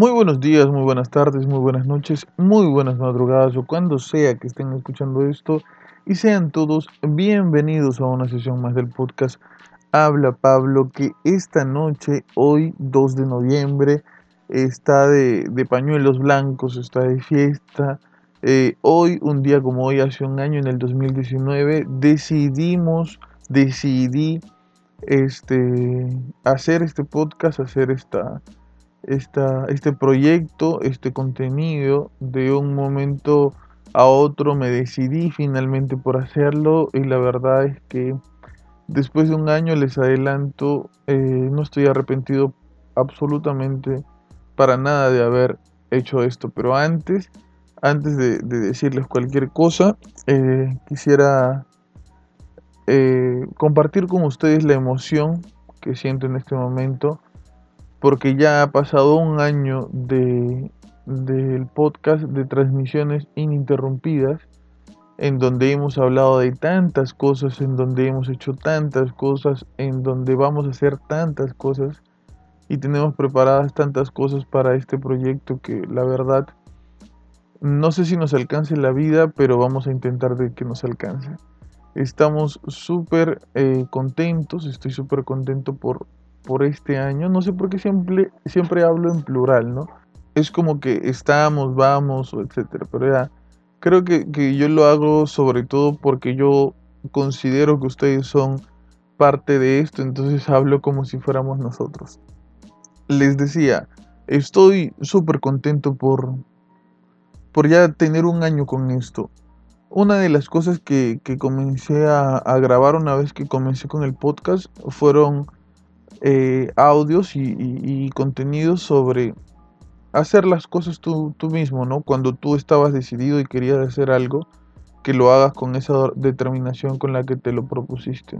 Muy buenos días, muy buenas tardes, muy buenas noches, muy buenas madrugadas o cuando sea que estén escuchando esto y sean todos bienvenidos a una sesión más del podcast Habla Pablo que esta noche, hoy 2 de noviembre, está de, pañuelos blancos, está de fiesta. Eh, hoy, un día como hoy, hace un año, en el 2019, decidimos, decidí este, hacer este podcast, hacer esta esta, este proyecto, este contenido, de un momento a otro me decidí finalmente por hacerlo y la verdad es que después de un año les adelanto, eh, no estoy arrepentido absolutamente para nada de haber hecho esto, pero antes, antes de, decirles cualquier cosa, eh, quisiera eh, compartir con ustedes la emoción que siento en este momento porque ya ha pasado un año de, del podcast de transmisiones ininterrumpidas, en donde hemos hablado de tantas cosas, en donde hemos hecho tantas cosas, en donde vamos a hacer tantas cosas y tenemos preparadas tantas cosas para este proyecto que la verdad no sé si nos alcance la vida, pero vamos a intentar de que nos alcance. Estamos súper eh, contentos, estoy súper contento por por este año. No sé por qué siempre, siempre hablo en plural, ¿no? Es como que estamos, vamos, etcétera. Pero ya, creo que, que yo lo hago sobre todo porque yo considero que ustedes son parte de esto, entonces hablo como si fuéramos nosotros. Les decía, estoy súper contento por, por ya tener un año con esto. Una de las cosas que, que comencé a, grabar una vez que comencé con el podcast fueron eh, audios y, contenidos sobre hacer las cosas tú, tú, mismo, ¿no? Cuando tú estabas decidido y querías hacer algo, que lo hagas con esa determinación con la que te lo propusiste.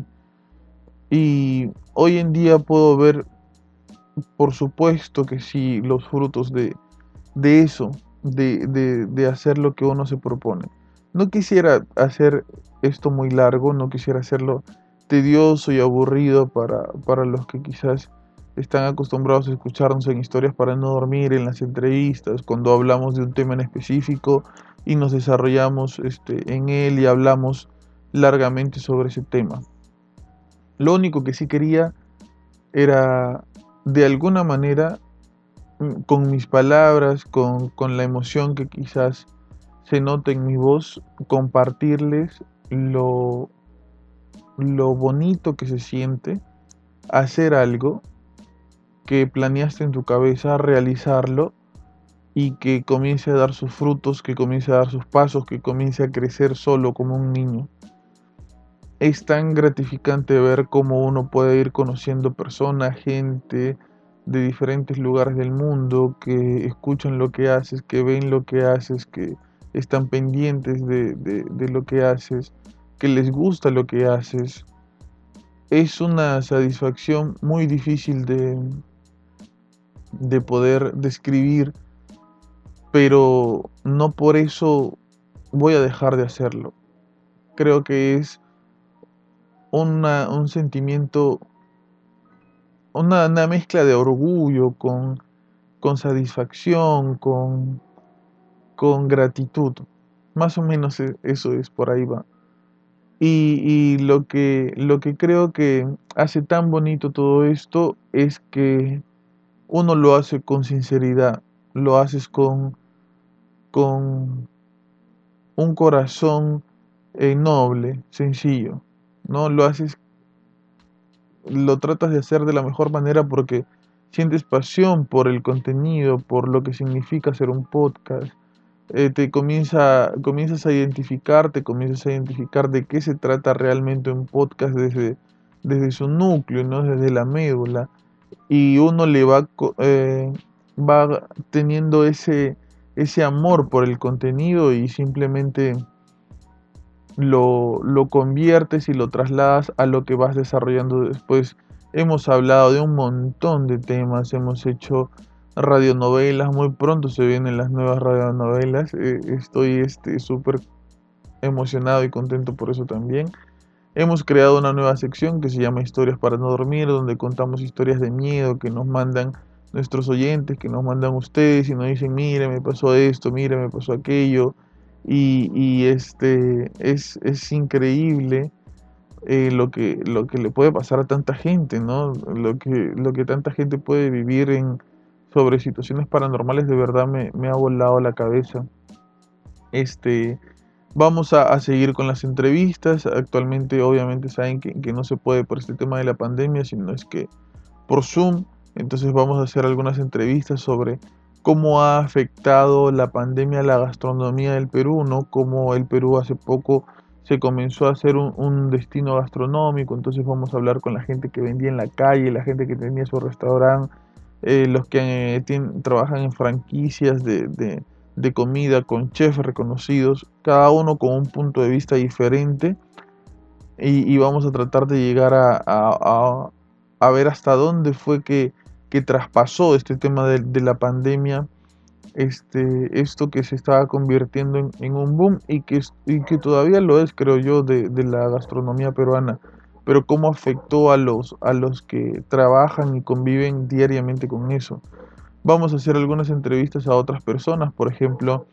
Y hoy en día puedo ver, por supuesto que sí, los frutos de, de eso, de, de, de hacer lo que uno se propone. No quisiera hacer esto muy largo, no quisiera hacerlo tedioso y aburrido para, para los que quizás están acostumbrados a escucharnos en historias para no dormir, en las entrevistas, cuando hablamos de un tema en específico y nos desarrollamos este, en él y hablamos largamente sobre ese tema. Lo único que sí quería era de alguna manera mm, con mis palabras, con, con la emoción que quizás se nota en mi voz, compartirles lo lo bonito que se siente hacer algo que planeaste en tu cabeza, realizarlo y que comience a dar sus frutos, que comience a dar sus pasos, que comience a crecer solo como un niño. Es tan gratificante ver cómo uno puede ir conociendo personas, gente de diferentes lugares del mundo, que escuchan lo que haces, que ven lo que haces, que están pendientes de, de lo que haces que les gusta lo que haces, es una satisfacción muy difícil de, de poder describir, pero no por eso voy a dejar de hacerlo. Creo que es una, un sentimiento, una, una, mezcla de orgullo con, con satisfacción, con, con gratitud. Más o menos e, eso es, por ahí va. Y, lo, que, lo que creo que hace tan bonito todo esto es que uno lo hace con sinceridad, lo haces con, con un corazón eh, noble, sencillo, ¿no? Lo haces, lo tratas de hacer de la mejor manera porque sientes pasión por el contenido, por lo que significa hacer un podcast, eh, te comienza, comienzas a identificar, te comienzas a identificar de qué se trata realmente un podcast desde, desde su núcleo, ¿no? desde la médula, y uno le va, eh, va teniendo ese, ese amor por el contenido y simplemente lo, lo conviertes y lo trasladas a lo que vas desarrollando después. Hemos hablado de un montón de temas, hemos hecho radionovelas. Muy pronto se vienen las nuevas radionovelas. Eh, estoy este, súper emocionado y contento por eso también. Hemos creado una nueva sección que se llama Historias para no dormir, donde contamos historias de miedo que nos mandan nuestros oyentes que nos mandan ustedes y nos dicen, mire, me pasó esto, mire, me pasó aquello. Y, este es, es increíble eh, lo, que, lo que le puede pasar a tanta gente, ¿no? Lo que, lo que tanta gente puede vivir en, sobre situaciones paranormales de verdad me, me ha volado la cabeza. Este, vamos a, seguir con las entrevistas. Actualmente obviamente saben que, que no se puede por este tema de la pandemia, sino es que por Zoom. Entonces vamos a hacer algunas entrevistas sobre cómo ha afectado la pandemia a la gastronomía del Perú, ¿no? Cómo el Perú hace poco se comenzó a hacer un, destino gastronómico, entonces vamos a hablar con la gente que vendía en la calle, la gente que tenía su restaurante, eh, los que eh, trabajan en franquicias de, comida con chefs reconocidos, cada uno con un punto de vista diferente y, vamos a tratar de llegar a, a ver hasta dónde fue que que traspasó este tema de, la pandemia, este, esto que se estaba convirtiendo en, un boom y que, que todavía lo es, creo yo, de, la gastronomía peruana, pero cómo afectó a los, a los que trabajan y conviven diariamente con eso. Vamos a hacer algunas entrevistas a otras personas, por ejemplo,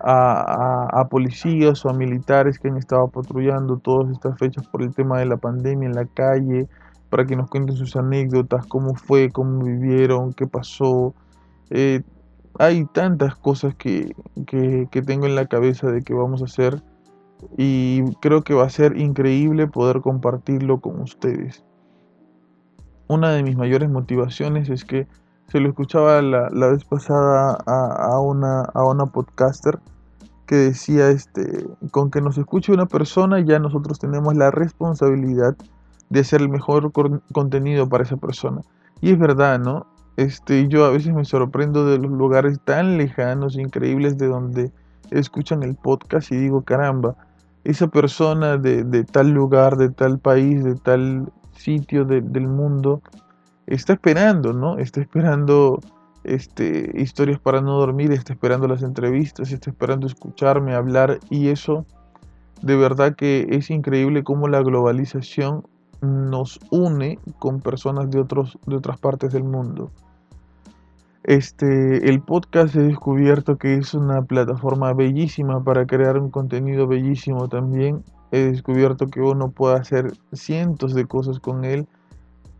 a, policías o a militares que han estado patrullando todas estas fechas por el tema de la pandemia en la calle, para que nos cuenten sus anécdotas, cómo fue, cómo vivieron, qué pasó. Eh, hay tantas cosas que, tengo en la cabeza de que vamos a hacer y creo que va a ser increíble poder compartirlo con ustedes. Una de mis mayores motivaciones es que se lo escuchaba la, vez pasada a, una, a una podcaster que decía este con que nos escuche una persona ya nosotros tenemos la responsabilidad de hacer el mejor contenido para esa persona. Y es verdad, ¿no? Este, yo a veces me sorprendo de los lugares tan lejanos, increíbles, de donde escuchan el podcast y digo, caramba, esa persona de, tal lugar, de tal país, de tal sitio del mundo, está esperando, ¿no? Está esperando este, historias para no dormir, está esperando las entrevistas, está esperando escucharme hablar y eso de verdad que es increíble cómo la globalización nos une con personas de, otros, de otras partes del mundo. Este, el podcast he descubierto que es una plataforma bellísima para crear un contenido bellísimo también. He descubierto que uno puede hacer cientos de cosas con él.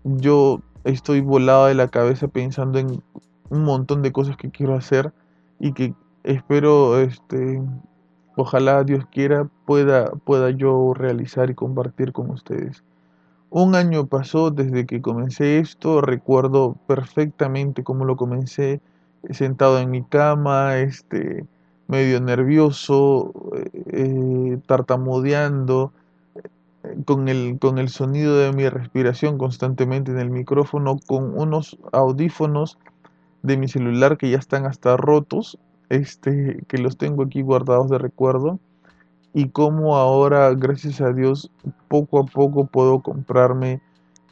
Yo estoy volado de la cabeza pensando en un montón de cosas que quiero hacer y que espero, este, ojalá Dios quiera, pueda, pueda yo realizar y compartir con ustedes. Un año pasó desde que comencé esto, recuerdo perfectamente cómo lo comencé, sentado en mi cama, este, medio nervioso, eh, tartamudeando, eh, con el, con el sonido de mi respiración constantemente en el micrófono, con unos audífonos de mi celular que ya están hasta rotos, este, que los tengo aquí guardados de recuerdo y cómo ahora, gracias a Dios, poco a poco puedo comprarme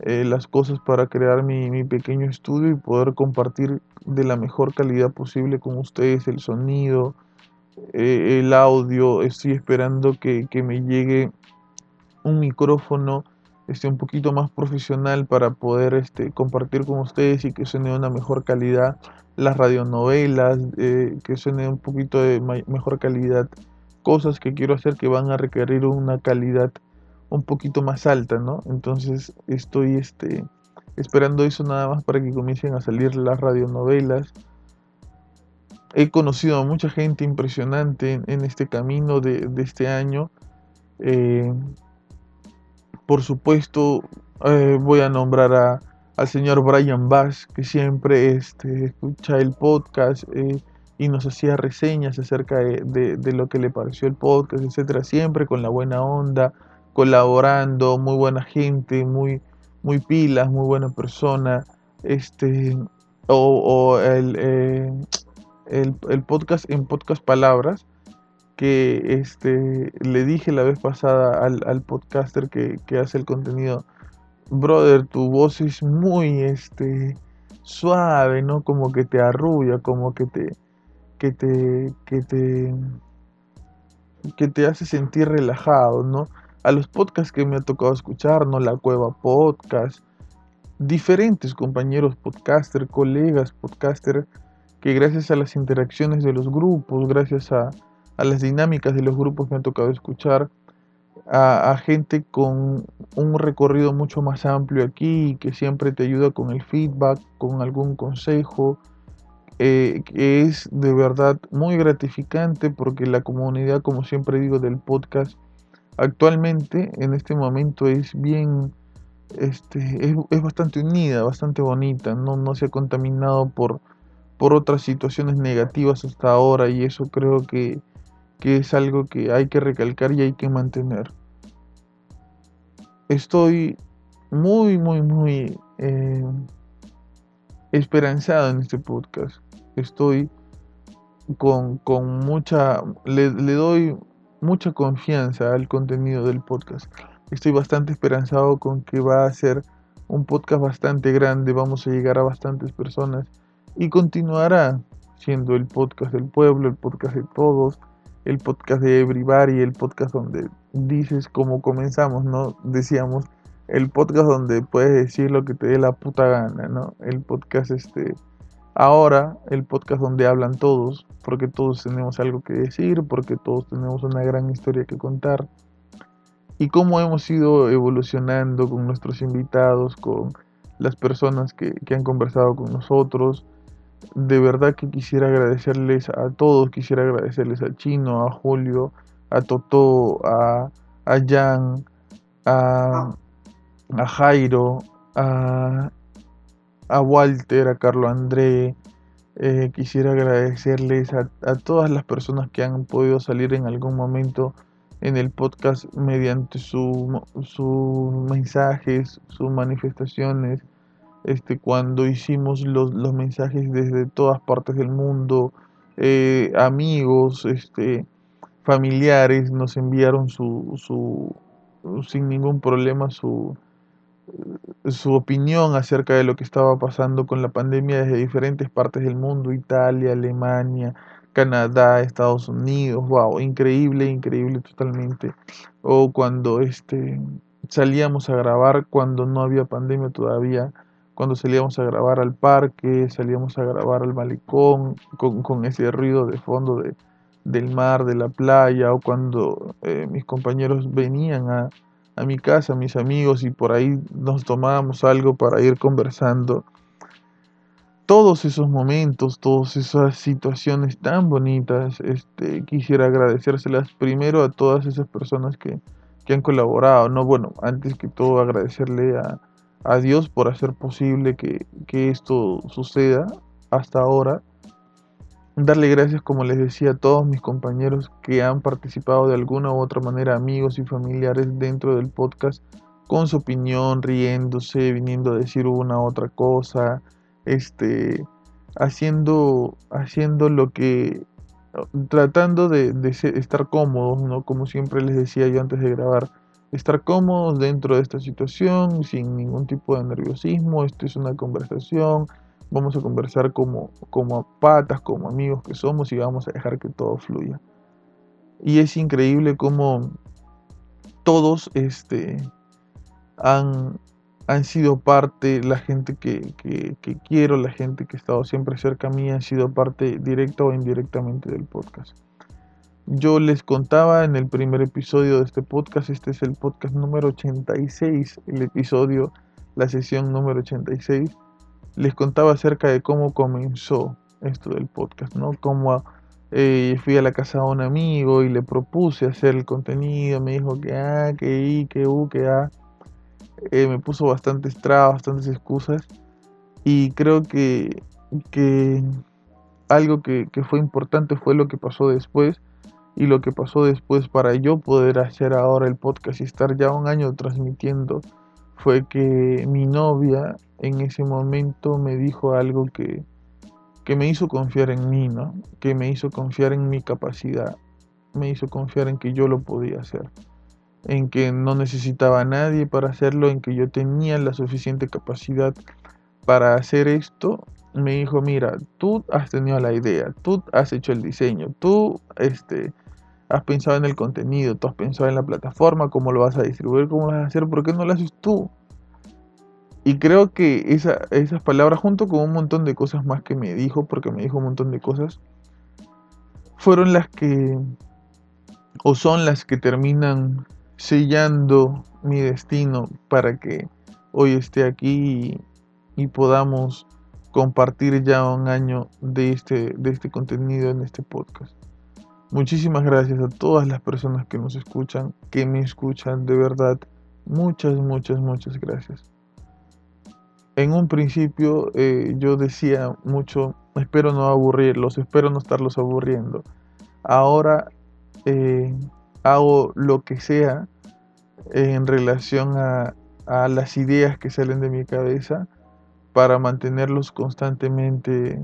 eh, las cosas para crear mi, pequeño estudio y poder compartir de la mejor calidad posible con ustedes el sonido, eh, el audio. Estoy esperando que, me llegue un micrófono este, un poquito más profesional para poder este, compartir con ustedes y que suene de una mejor calidad las radionovelas, eh, que suene un poquito de mejor calidad cosas que quiero hacer que van a requerir una calidad un poquito más alta, ¿no? Entonces estoy este, esperando eso nada más para que comiencen a salir las radionovelas. He conocido a mucha gente impresionante en, este camino de, este año. Eh, por supuesto, eh, voy a nombrar a, al señor Brian Bass, que siempre este, escucha el podcast. Eh, y nos hacía reseñas acerca de, lo que le pareció el podcast, etcétera, siempre con la buena onda, colaborando, muy buena gente, muy, muy pilas, muy buena persona, este, o, eh, el, el, podcast en podcast palabras, que este, le dije la vez pasada al, al podcaster que, que, hace el contenido, brother, tu voz es muy este, suave, ¿no? Como que te arrulla, como que te, que te, que te, que te hace sentir relajado, ¿no? A los podcasts que me ha tocado escuchar, ¿no? La Cueva Podcast, diferentes compañeros podcaster, colegas podcaster, que gracias a las interacciones de los grupos, gracias a, a las dinámicas de los grupos me ha tocado escuchar, a, gente con un recorrido mucho más amplio aquí, que siempre te ayuda con el feedback, con algún consejo, eh, que es de verdad muy gratificante porque la comunidad, como siempre digo, del podcast, actualmente en este momento es bien, este, es, bastante unida, bastante bonita, no, no se ha contaminado por, por otras situaciones negativas hasta ahora y eso creo que que es algo que hay que recalcar y hay que mantener. Estoy muy, muy, muy eh, esperanzado en este podcast. Estoy con, mucha, le, le, doy mucha confianza al contenido del podcast. Estoy bastante esperanzado con que va a ser un podcast bastante grande, vamos a llegar a bastantes personas y continuará siendo el podcast del pueblo, el podcast de todos, el podcast de Everybody, el podcast donde dices cómo comenzamos, ¿no? Decíamos, el podcast donde puedes decir lo que te dé la puta gana, ¿no? El podcast este ahora, el podcast donde hablan todos, porque todos tenemos algo que decir, porque todos tenemos una gran historia que contar. Y cómo hemos ido evolucionando con nuestros invitados, con las personas que, que han conversado con nosotros, de verdad que quisiera agradecerles a todos, quisiera agradecerles a Chino, a Julio, a Totó, a, a Jan, a, a Jairo, a, a, Walter, a Carlo André. Eh, quisiera agradecerles a, todas las personas que han podido salir en algún momento en el podcast mediante sus su mensajes, sus manifestaciones, este, cuando hicimos los, mensajes desde todas partes del mundo, eh, amigos, este, familiares nos enviaron su, su, sin ningún problema su, su opinión acerca de lo que estaba pasando con la pandemia desde diferentes partes del mundo, Italia, Alemania, Canadá, Estados Unidos, wow, increíble, increíble totalmente. O cuando este salíamos a grabar cuando no había pandemia todavía cuando salíamos a grabar al parque, salíamos a grabar al malecón, con, ese ruido de fondo de, del mar, de la playa, o cuando eh, mis compañeros venían a, a mi casa, mis amigos, y por ahí nos tomábamos algo para ir conversando. Todos esos momentos, todas esas situaciones tan bonitas, este, quisiera agradecérselas primero a todas esas personas que, que han colaborado, ¿no? Bueno, antes que todo agradecerle a, a Dios por hacer posible que, esto suceda hasta ahora. Darle gracias, como les decía, a todos mis compañeros que han participado de alguna u otra manera, amigos y familiares dentro del podcast, con su opinión, riéndose, viniendo a decir una u otra cosa, este, haciendo, haciendo lo que, tratando de, de estar cómodos, ¿no? Como siempre les decía yo antes de grabar, estar cómodos dentro de esta situación, sin ningún tipo de nerviosismo. Esto es una conversación. Vamos a conversar como, como patas, como amigos que somos y vamos a dejar que todo fluya. Y es increíble cómo todos este, han, han sido parte, la gente que, que, que quiero, la gente que ha estado siempre cerca a mí, han sido parte directa o indirectamente del podcast. Yo les contaba en el primer episodio de este podcast, este es el podcast número 86, el episodio, la sesión número 86, les contaba acerca de cómo comenzó esto del podcast, ¿no? Cómo eh, fui a la casa de un amigo y le propuse hacer el contenido, me dijo que A, que I, que U, que A, eh, me puso bastantes trabas, bastantes excusas y creo que, que algo que, que fue importante fue lo que pasó después y lo que pasó después para yo poder hacer ahora el podcast y estar ya un año transmitiendo fue que mi novia en ese momento me dijo algo que, que me hizo confiar en mí, ¿no? Que me hizo confiar en mi capacidad, me hizo confiar en que yo lo podía hacer, en que no necesitaba a nadie para hacerlo, en que yo tenía la suficiente capacidad para hacer esto me dijo, mira, tú has tenido la idea, tú has hecho el diseño, tú este, has pensado en el contenido, tú has pensado en la plataforma, cómo lo vas a distribuir, cómo lo vas a hacer, ¿por qué no lo haces tú? y creo que esa, esas palabras, junto con un montón de cosas más que me dijo, porque me dijo un montón de cosas, fueron las que, o son las que terminan sellando mi destino para que hoy esté aquí y, y podamos compartir ya un año de este, de este contenido en este podcast. Muchísimas gracias a todas las personas que nos escuchan, que me escuchan, de verdad. Muchas, muchas, muchas gracias. En un principio eh, yo decía mucho, espero no aburrirlos, espero no estarlos aburriendo. Ahora eh, hago lo que sea en relación a, a las ideas que salen de mi cabeza para mantenerlos constantemente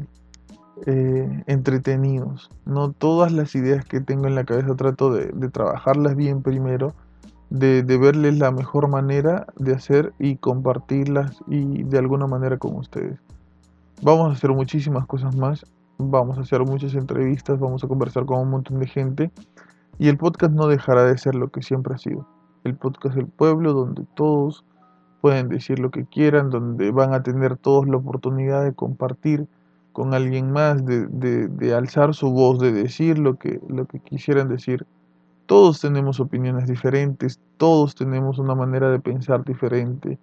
eh, entretenidos. No todas las ideas que tengo en la cabeza trato de, trabajarlas bien primero, de, verles la mejor manera de hacer y compartirlas y de alguna manera con ustedes. Vamos a hacer muchísimas cosas más, vamos a hacer muchas entrevistas, vamos a conversar con un montón de gente y el podcast no dejará de ser lo que siempre ha sido. El podcast El Pueblo, donde todos pueden decir lo que quieran, donde van a tener todos la oportunidad de compartir con alguien más, de, de, alzar su voz, de decir lo que, lo que quisieran decir. Todos tenemos opiniones diferentes, todos tenemos una manera de pensar diferente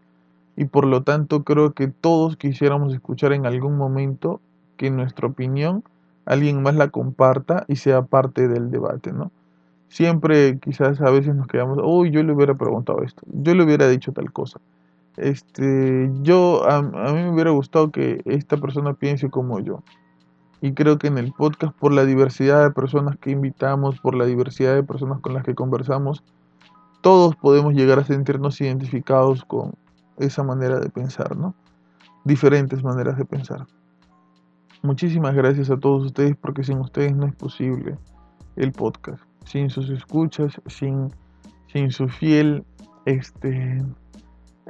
y por lo tanto creo que todos quisiéramos escuchar en algún momento que nuestra opinión alguien más la comparta y sea parte del debate, ¿no? Siempre quizás a veces nos quedamos, uy, yo le hubiera preguntado esto, yo le hubiera dicho tal cosa. Este, yo, a, mí me hubiera gustado que esta persona piense como yo. Y creo que en el podcast, por la diversidad de personas que invitamos, por la diversidad de personas con las que conversamos, todos podemos llegar a sentirnos identificados con esa manera de pensar, ¿no? Diferentes maneras de pensar. Muchísimas gracias a todos ustedes porque sin ustedes no es posible el podcast. Sin sus escuchas, sin, sin su fiel este,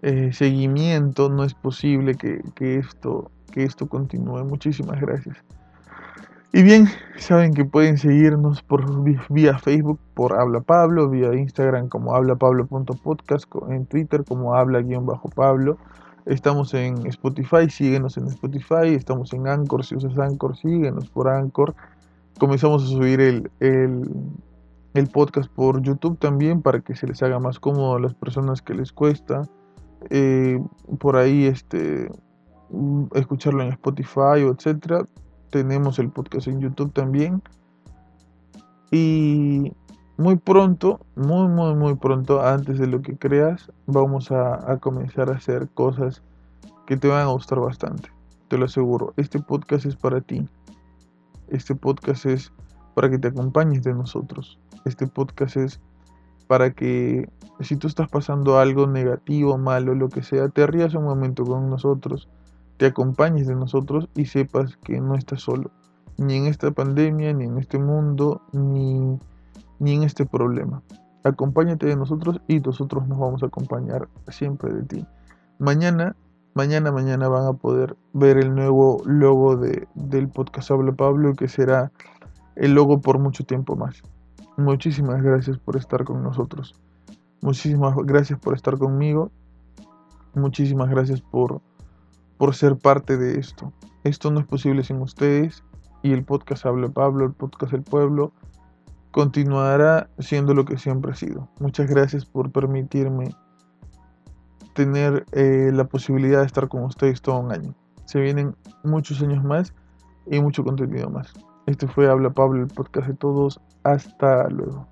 eh, seguimiento, no es posible que, esto, que esto continúe. Muchísimas gracias. Y bien, saben que pueden seguirnos por vía Facebook por Habla Pablo, vía Instagram como hablapablo.podcast, en Twitter como habla-pablo. Estamos en Spotify, síguenos en Spotify, estamos en Anchor, si usas Anchor, síguenos por Anchor. Comenzamos a subir el, el podcast por YouTube también para que se les haga más cómodo a las personas que les cuesta eh, por ahí este, mm, escucharlo en Spotify o etcétera. Tenemos el podcast en YouTube también. Y muy pronto, muy, muy, muy pronto, antes de lo que creas, vamos a, a comenzar a hacer cosas que te van a gustar bastante. Te lo aseguro. Este podcast es para ti. Este podcast es para que te acompañes de nosotros. Este podcast es para que si tú estás pasando algo negativo, malo, lo que sea, te rías un momento con nosotros, te acompañes de nosotros y sepas que no estás solo, ni en esta pandemia, ni en este mundo, ni, ni en este problema. Acompáñate de nosotros y nosotros nos vamos a acompañar siempre de ti. Mañana, mañana, mañana van a poder ver el nuevo logo de, del podcast Habla Pablo, que será el logo por mucho tiempo más. Muchísimas gracias por estar con nosotros. Muchísimas gracias por estar conmigo. Muchísimas gracias por, por ser parte de esto. Esto no es posible sin ustedes y el podcast Habla Pablo, el podcast El Pueblo, continuará siendo lo que siempre ha sido. Muchas gracias por permitirme tener eh, la posibilidad de estar con ustedes todo un año. Se vienen muchos años más y mucho contenido más. Este fue Habla Pablo, el podcast de todos. Hasta luego.